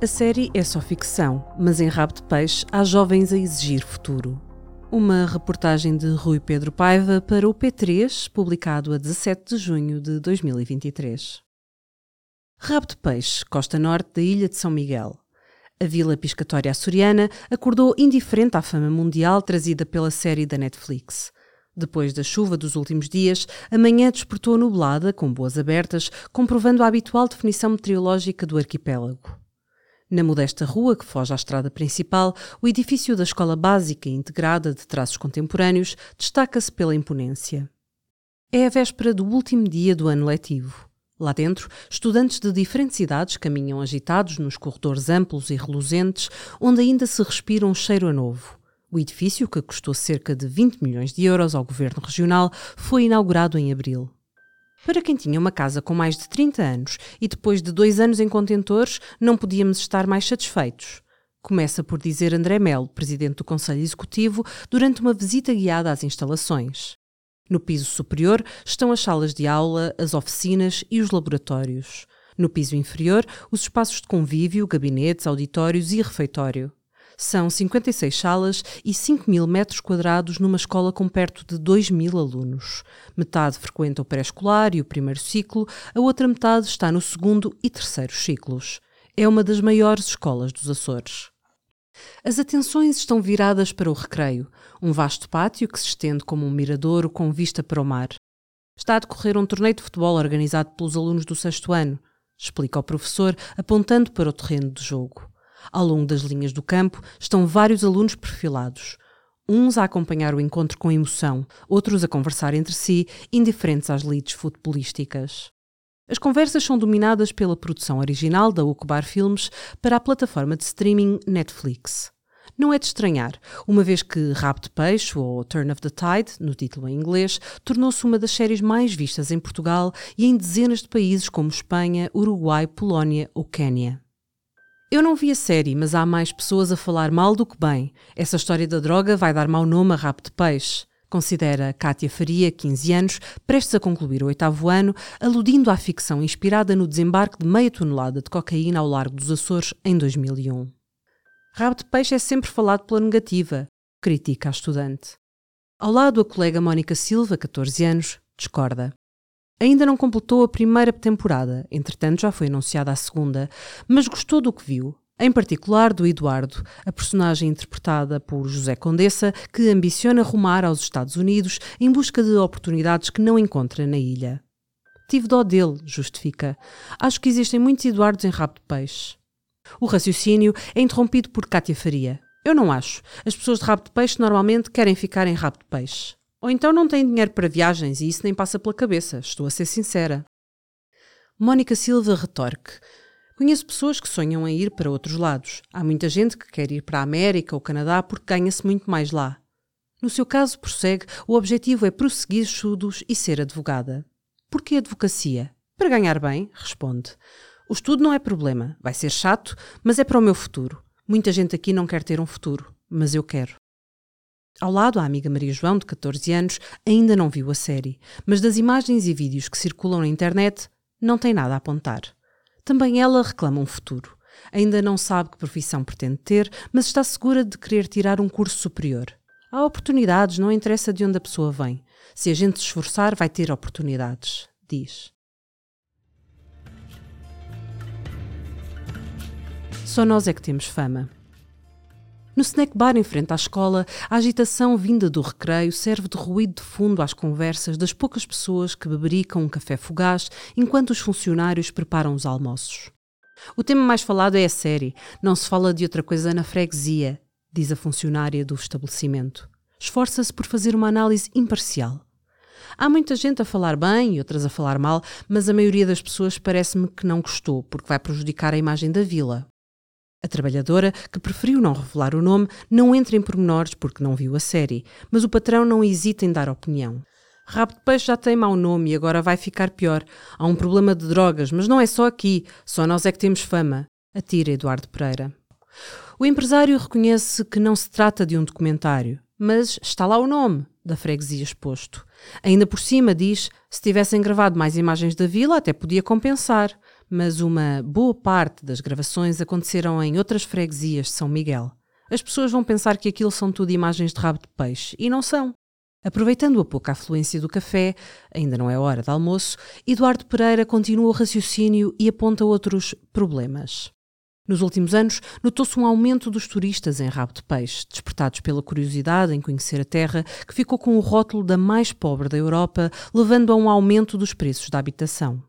A série é só ficção, mas em Rabo de Peixe há jovens a exigir futuro. Uma reportagem de Rui Pedro Paiva para o P3, publicado a 17 de junho de 2023. Rabo de Peixe, costa norte da ilha de São Miguel. A vila piscatória açoriana acordou indiferente à fama mundial trazida pela série da Netflix. Depois da chuva dos últimos dias, a manhã despertou nublada, com boas abertas, comprovando a habitual definição meteorológica do arquipélago. Na modesta rua que foge à estrada principal, o edifício da Escola Básica Integrada de Traços Contemporâneos destaca-se pela imponência. É a véspera do último dia do ano letivo. Lá dentro, estudantes de diferentes idades caminham agitados nos corredores amplos e reluzentes, onde ainda se respira um cheiro a novo. O edifício, que custou cerca de 20 milhões de euros ao governo regional, foi inaugurado em abril. Para quem tinha uma casa com mais de 30 anos e depois de dois anos em contentores, não podíamos estar mais satisfeitos. Começa por dizer André Melo, presidente do Conselho Executivo, durante uma visita guiada às instalações. No piso superior estão as salas de aula, as oficinas e os laboratórios. No piso inferior, os espaços de convívio, gabinetes, auditórios e refeitório. São 56 salas e 5 mil metros quadrados numa escola com perto de 2 mil alunos. Metade frequenta o pré-escolar e o primeiro ciclo, a outra metade está no segundo e terceiro ciclos. É uma das maiores escolas dos Açores. As atenções estão viradas para o recreio, um vasto pátio que se estende como um miradouro com vista para o mar. Está a decorrer um torneio de futebol organizado pelos alunos do sexto ano, explica o professor, apontando para o terreno de jogo. Ao longo das linhas do campo estão vários alunos perfilados. Uns a acompanhar o encontro com emoção, outros a conversar entre si, indiferentes às lides futebolísticas. As conversas são dominadas pela produção original da Ucubar Filmes para a plataforma de streaming Netflix. Não é de estranhar, uma vez que Rabo de Peixe, ou Turn of the Tide, no título em inglês, tornou-se uma das séries mais vistas em Portugal e em dezenas de países como Espanha, Uruguai, Polónia ou Quênia. Eu não vi a série, mas há mais pessoas a falar mal do que bem. Essa história da droga vai dar mau nome a rabo de peixe. Considera Cátia Faria, 15 anos, prestes a concluir o oitavo ano, aludindo à ficção inspirada no desembarque de meia tonelada de cocaína ao largo dos Açores em 2001. Rabo de peixe é sempre falado pela negativa, critica a estudante. Ao lado, a colega Mónica Silva, 14 anos, discorda. Ainda não completou a primeira temporada, entretanto já foi anunciada a segunda, mas gostou do que viu, em particular do Eduardo, a personagem interpretada por José Condessa, que ambiciona rumar aos Estados Unidos em busca de oportunidades que não encontra na ilha. Tive dó dele, justifica. Acho que existem muitos Eduardos em rabo de peixe. O raciocínio é interrompido por Cátia Faria. Eu não acho. As pessoas de rabo de peixe normalmente querem ficar em rabo de peixe. Ou então não têm dinheiro para viagens e isso nem passa pela cabeça, estou a ser sincera. Mónica Silva retorque. Conheço pessoas que sonham em ir para outros lados. Há muita gente que quer ir para a América ou Canadá porque ganha-se muito mais lá. No seu caso, prossegue, o objetivo é prosseguir estudos e ser advogada. Por que advocacia? Para ganhar bem, responde. O estudo não é problema, vai ser chato, mas é para o meu futuro. Muita gente aqui não quer ter um futuro, mas eu quero. Ao lado, a amiga Maria João, de 14 anos, ainda não viu a série, mas das imagens e vídeos que circulam na internet, não tem nada a apontar. Também ela reclama um futuro. Ainda não sabe que profissão pretende ter, mas está segura de querer tirar um curso superior. Há oportunidades, não interessa de onde a pessoa vem. Se a gente se esforçar, vai ter oportunidades, diz. Só nós é que temos fama. No snack bar em frente à escola, a agitação vinda do recreio serve de ruído de fundo às conversas das poucas pessoas que bebericam um café fugaz enquanto os funcionários preparam os almoços. O tema mais falado é a série, não se fala de outra coisa na freguesia, diz a funcionária do estabelecimento. Esforça-se por fazer uma análise imparcial. Há muita gente a falar bem e outras a falar mal, mas a maioria das pessoas parece-me que não gostou, porque vai prejudicar a imagem da vila. A trabalhadora, que preferiu não revelar o nome, não entra em pormenores porque não viu a série, mas o patrão não hesita em dar opinião. Rabo de peixe já tem mau nome e agora vai ficar pior. Há um problema de drogas, mas não é só aqui, só nós é que temos fama. Atira Eduardo Pereira. O empresário reconhece que não se trata de um documentário, mas está lá o nome da freguesia exposto. Ainda por cima diz: se tivessem gravado mais imagens da vila, até podia compensar. Mas uma boa parte das gravações aconteceram em outras freguesias de São Miguel. As pessoas vão pensar que aquilo são tudo imagens de rabo de peixe, e não são. Aproveitando a pouca afluência do café, ainda não é hora de almoço, Eduardo Pereira continua o raciocínio e aponta outros problemas. Nos últimos anos, notou-se um aumento dos turistas em rabo de peixe, despertados pela curiosidade em conhecer a terra, que ficou com o rótulo da mais pobre da Europa, levando a um aumento dos preços da habitação.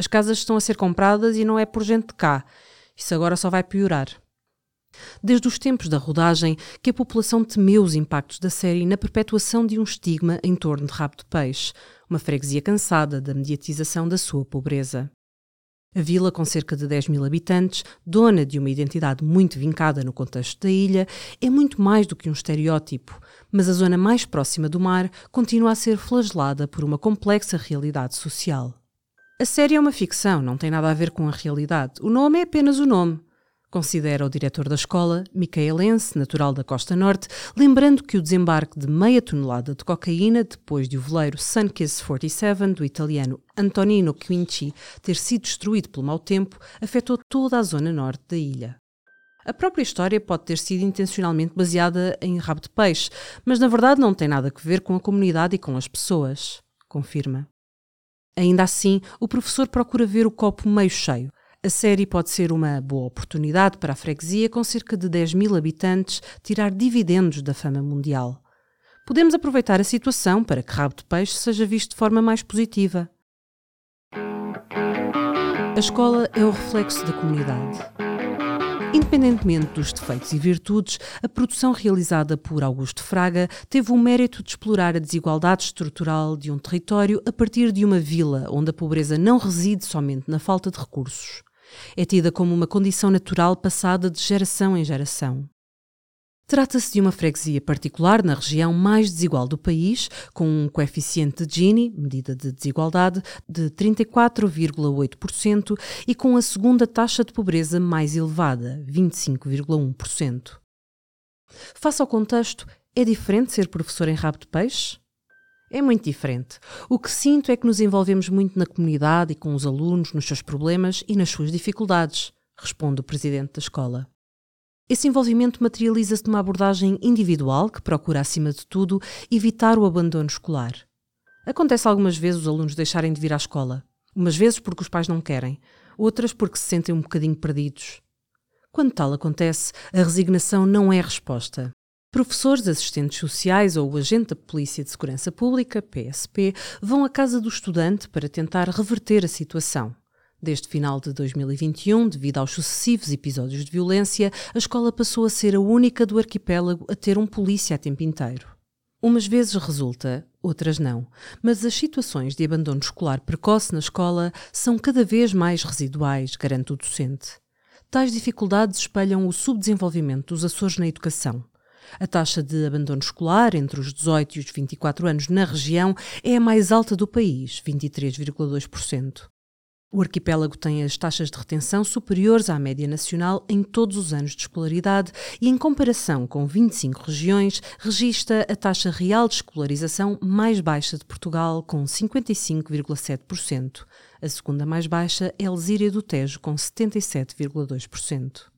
As casas estão a ser compradas e não é por gente de cá. Isso agora só vai piorar. Desde os tempos da rodagem, que a população temeu os impactos da série na perpetuação de um estigma em torno de Rabo de Peixe, uma freguesia cansada da mediatização da sua pobreza. A vila, com cerca de 10 mil habitantes, dona de uma identidade muito vincada no contexto da ilha, é muito mais do que um estereótipo, mas a zona mais próxima do mar continua a ser flagelada por uma complexa realidade social. A série é uma ficção, não tem nada a ver com a realidade. O nome é apenas o nome considera o diretor da escola, micaelense, natural da Costa Norte, lembrando que o desembarque de meia tonelada de cocaína depois de o veleiro Sunkiss 47 do italiano Antonino Quinci ter sido destruído pelo mau tempo afetou toda a zona norte da ilha. A própria história pode ter sido intencionalmente baseada em rabo de peixe, mas na verdade não tem nada a ver com a comunidade e com as pessoas, confirma. Ainda assim, o professor procura ver o copo meio cheio a série pode ser uma boa oportunidade para a freguesia, com cerca de 10 mil habitantes, tirar dividendos da fama mundial. Podemos aproveitar a situação para que Rabo de Peixe seja visto de forma mais positiva. A escola é o reflexo da comunidade. Independentemente dos defeitos e virtudes, a produção realizada por Augusto Fraga teve o mérito de explorar a desigualdade estrutural de um território a partir de uma vila onde a pobreza não reside somente na falta de recursos. É tida como uma condição natural passada de geração em geração. Trata-se de uma freguesia particular na região mais desigual do país, com um coeficiente de Gini, medida de desigualdade, de 34,8% e com a segunda taxa de pobreza mais elevada, 25,1%. Face ao contexto, é diferente ser professor em rabo de peixe? É muito diferente. O que sinto é que nos envolvemos muito na comunidade e com os alunos, nos seus problemas e nas suas dificuldades, responde o presidente da escola. Esse envolvimento materializa-se numa abordagem individual que procura, acima de tudo, evitar o abandono escolar. Acontece algumas vezes os alunos deixarem de vir à escola, umas vezes porque os pais não querem, outras porque se sentem um bocadinho perdidos. Quando tal acontece, a resignação não é a resposta. Professores, assistentes sociais ou o agente da Polícia de Segurança Pública, PSP, vão à casa do estudante para tentar reverter a situação. Desde final de 2021, devido aos sucessivos episódios de violência, a escola passou a ser a única do arquipélago a ter um polícia a tempo inteiro. Umas vezes resulta, outras não, mas as situações de abandono escolar precoce na escola são cada vez mais residuais, garante o docente. Tais dificuldades espelham o subdesenvolvimento dos Açores na educação. A taxa de abandono escolar entre os 18 e os 24 anos na região é a mais alta do país, 23,2%. O arquipélago tem as taxas de retenção superiores à média nacional em todos os anos de escolaridade e, em comparação com 25 regiões, registra a taxa real de escolarização mais baixa de Portugal, com 55,7%. A segunda mais baixa é Alzíria do Tejo, com 77,2%.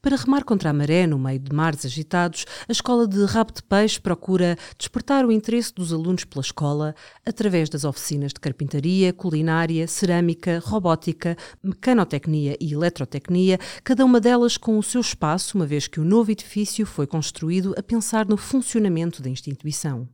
Para remar contra a maré no meio de mares agitados, a escola de rabo de peixe procura despertar o interesse dos alunos pela escola através das oficinas de carpintaria, culinária, cerâmica, robótica, mecanotecnia e eletrotecnia, cada uma delas com o seu espaço, uma vez que o novo edifício foi construído a pensar no funcionamento da instituição.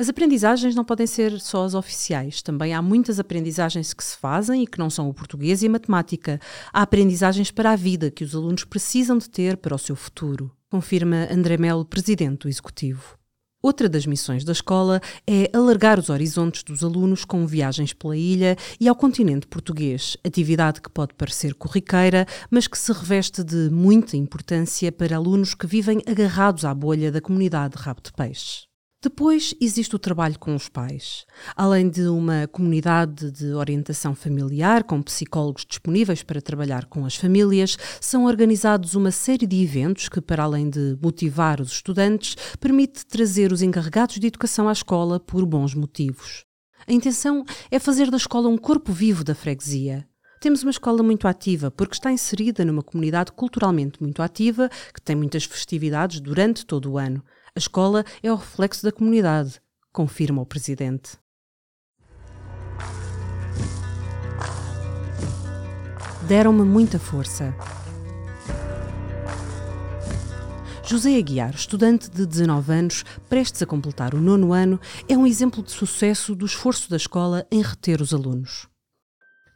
As aprendizagens não podem ser só as oficiais. Também há muitas aprendizagens que se fazem e que não são o português e a matemática. Há aprendizagens para a vida que os alunos precisam de ter para o seu futuro, confirma André Melo, presidente do Executivo. Outra das missões da escola é alargar os horizontes dos alunos com viagens pela ilha e ao continente português, atividade que pode parecer corriqueira, mas que se reveste de muita importância para alunos que vivem agarrados à bolha da comunidade de rabo de peixe. Depois existe o trabalho com os pais. Além de uma comunidade de orientação familiar, com psicólogos disponíveis para trabalhar com as famílias, são organizados uma série de eventos que, para além de motivar os estudantes, permite trazer os encarregados de educação à escola por bons motivos. A intenção é fazer da escola um corpo vivo da freguesia. Temos uma escola muito ativa porque está inserida numa comunidade culturalmente muito ativa que tem muitas festividades durante todo o ano. A escola é o reflexo da comunidade, confirma o presidente. Deram-me muita força. José Aguiar, estudante de 19 anos, prestes a completar o nono ano, é um exemplo de sucesso do esforço da escola em reter os alunos.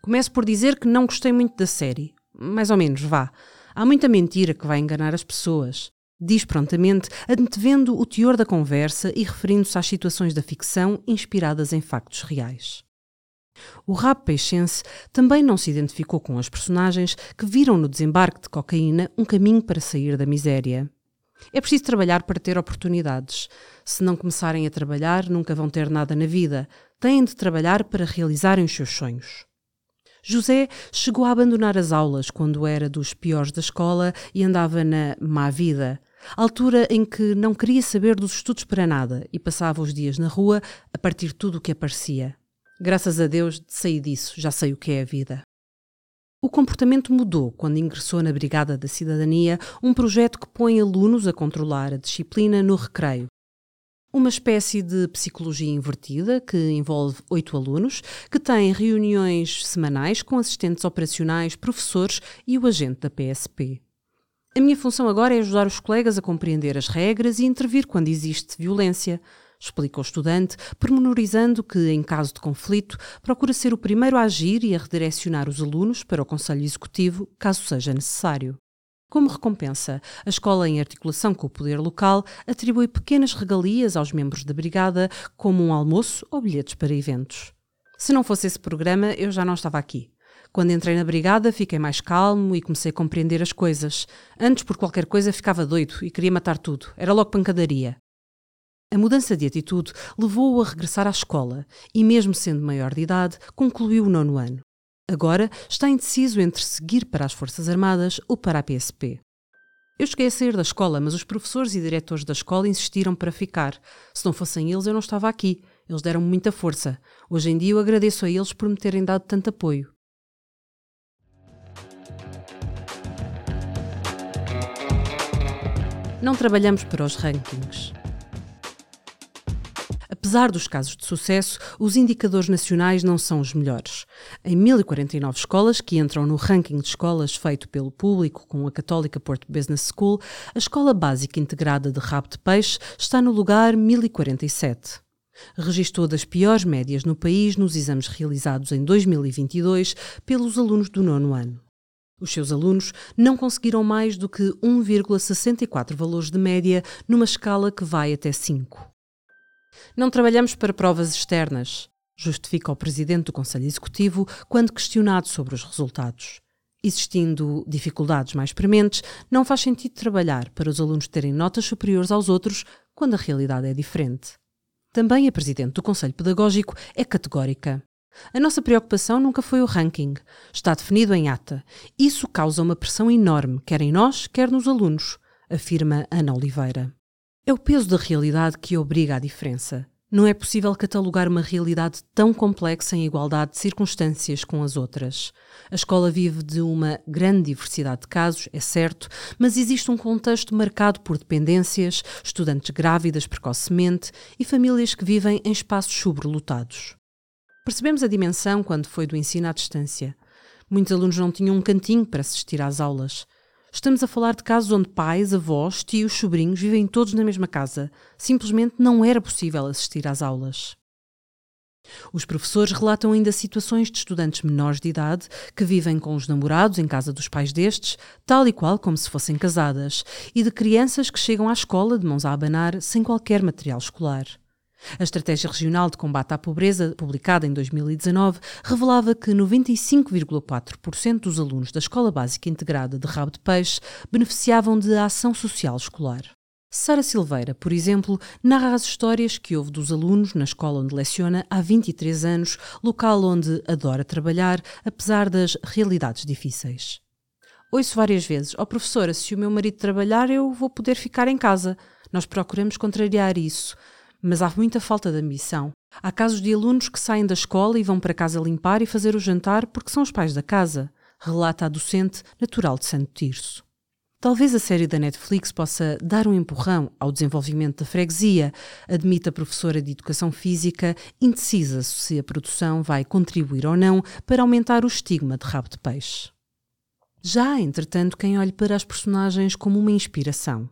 Começo por dizer que não gostei muito da série. Mais ou menos, vá. Há muita mentira que vai enganar as pessoas. Diz prontamente, antevendo o teor da conversa e referindo-se às situações da ficção inspiradas em factos reais. O rap peixense também não se identificou com as personagens que viram no desembarque de cocaína um caminho para sair da miséria. É preciso trabalhar para ter oportunidades. Se não começarem a trabalhar, nunca vão ter nada na vida. Têm de trabalhar para realizarem os seus sonhos. José chegou a abandonar as aulas quando era dos piores da escola e andava na má vida, altura em que não queria saber dos estudos para nada e passava os dias na rua a partir tudo o que aparecia. Graças a Deus saí disso, já sei o que é a vida. O comportamento mudou quando ingressou na Brigada da Cidadania, um projeto que põe alunos a controlar a disciplina no recreio. Uma espécie de psicologia invertida que envolve oito alunos, que têm reuniões semanais com assistentes operacionais, professores e o agente da PSP. A minha função agora é ajudar os colegas a compreender as regras e intervir quando existe violência, explica o estudante, pormenorizando que, em caso de conflito, procura ser o primeiro a agir e a redirecionar os alunos para o Conselho Executivo, caso seja necessário. Como recompensa, a escola, em articulação com o poder local, atribui pequenas regalias aos membros da brigada, como um almoço ou bilhetes para eventos. Se não fosse esse programa, eu já não estava aqui. Quando entrei na brigada, fiquei mais calmo e comecei a compreender as coisas. Antes, por qualquer coisa, ficava doido e queria matar tudo. Era logo pancadaria. A mudança de atitude levou-o a regressar à escola e, mesmo sendo maior de idade, concluiu o nono ano. Agora está indeciso entre seguir para as Forças Armadas ou para a PSP. Eu cheguei a sair da escola, mas os professores e diretores da escola insistiram para ficar. Se não fossem eles, eu não estava aqui. Eles deram-me muita força. Hoje em dia eu agradeço a eles por me terem dado tanto apoio. Não trabalhamos para os rankings. Apesar dos casos de sucesso, os indicadores nacionais não são os melhores. Em 1049 escolas que entram no ranking de escolas feito pelo público com a Católica Porto Business School, a Escola Básica Integrada de Rabo de Peixe está no lugar 1047. Registou das piores médias no país nos exames realizados em 2022 pelos alunos do nono ano. Os seus alunos não conseguiram mais do que 1,64 valores de média numa escala que vai até 5. Não trabalhamos para provas externas, justifica o presidente do Conselho Executivo quando questionado sobre os resultados. Existindo dificuldades mais prementes, não faz sentido trabalhar para os alunos terem notas superiores aos outros quando a realidade é diferente. Também a presidente do Conselho Pedagógico é categórica. A nossa preocupação nunca foi o ranking. Está definido em ata. Isso causa uma pressão enorme, quer em nós, quer nos alunos, afirma Ana Oliveira. É o peso da realidade que obriga à diferença. Não é possível catalogar uma realidade tão complexa em igualdade de circunstâncias com as outras. A escola vive de uma grande diversidade de casos, é certo, mas existe um contexto marcado por dependências, estudantes grávidas precocemente e famílias que vivem em espaços sobrelotados. Percebemos a dimensão quando foi do ensino à distância. Muitos alunos não tinham um cantinho para assistir às aulas. Estamos a falar de casos onde pais, avós, tios, sobrinhos vivem todos na mesma casa. Simplesmente não era possível assistir às aulas. Os professores relatam ainda situações de estudantes menores de idade que vivem com os namorados em casa dos pais destes, tal e qual como se fossem casadas, e de crianças que chegam à escola de mãos a abanar sem qualquer material escolar. A Estratégia Regional de Combate à Pobreza, publicada em 2019, revelava que 95,4% dos alunos da Escola Básica Integrada de Rabo de Peixe beneficiavam de ação social escolar. Sara Silveira, por exemplo, narra as histórias que houve dos alunos na escola onde leciona há 23 anos, local onde adora trabalhar, apesar das realidades difíceis. Ouço várias vezes: Ó oh, professora, se o meu marido trabalhar, eu vou poder ficar em casa. Nós procuramos contrariar isso Mas há muita falta de ambição. Há casos de alunos que saem da escola e vão para casa limpar e fazer o jantar porque são os pais da casa, relata a docente natural de Santo Tirso. Talvez a série da Netflix possa dar um empurrão ao desenvolvimento da freguesia, admite a professora de Educação Física, indecisa se a produção vai contribuir ou não para aumentar o estigma de rabo de peixe. Já há, entretanto, quem olhe para as personagens como uma inspiração.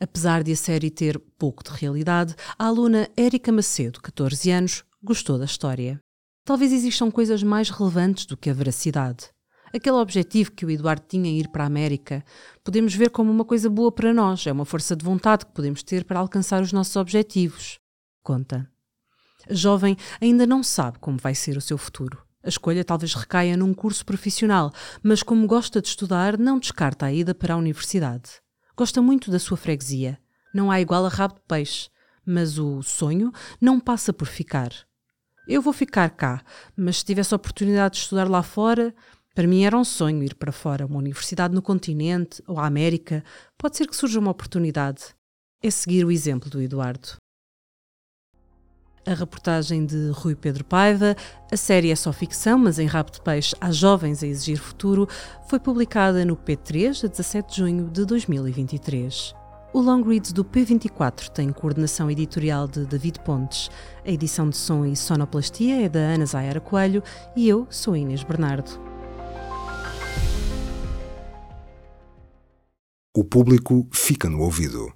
Apesar de a série ter pouco de realidade, a aluna Érica Macedo, 14 anos, gostou da história. Talvez existam coisas mais relevantes do que a veracidade. Aquele objetivo que o Eduardo tinha em ir para a América, podemos ver como uma coisa boa para nós, é uma força de vontade que podemos ter para alcançar os nossos objetivos. Conta. A jovem ainda não sabe como vai ser o seu futuro. A escolha talvez recaia num curso profissional, mas como gosta de estudar, não descarta a ida para a universidade. Gosta muito da sua freguesia. Não há igual a rabo de peixe, mas o sonho não passa por ficar. Eu vou ficar cá, mas se tivesse oportunidade de estudar lá fora, para mim era um sonho ir para fora, uma universidade no continente ou a América. Pode ser que surja uma oportunidade. É seguir o exemplo do Eduardo. A reportagem de Rui Pedro Paiva, a série é só ficção, mas em Rabo de Peixe há jovens a exigir futuro, foi publicada no P3 a 17 de junho de 2023. O Long Read do P24 tem coordenação editorial de David Pontes. A edição de som e sonoplastia é da Ana Zayara Coelho e eu sou Inês Bernardo. O público fica no ouvido.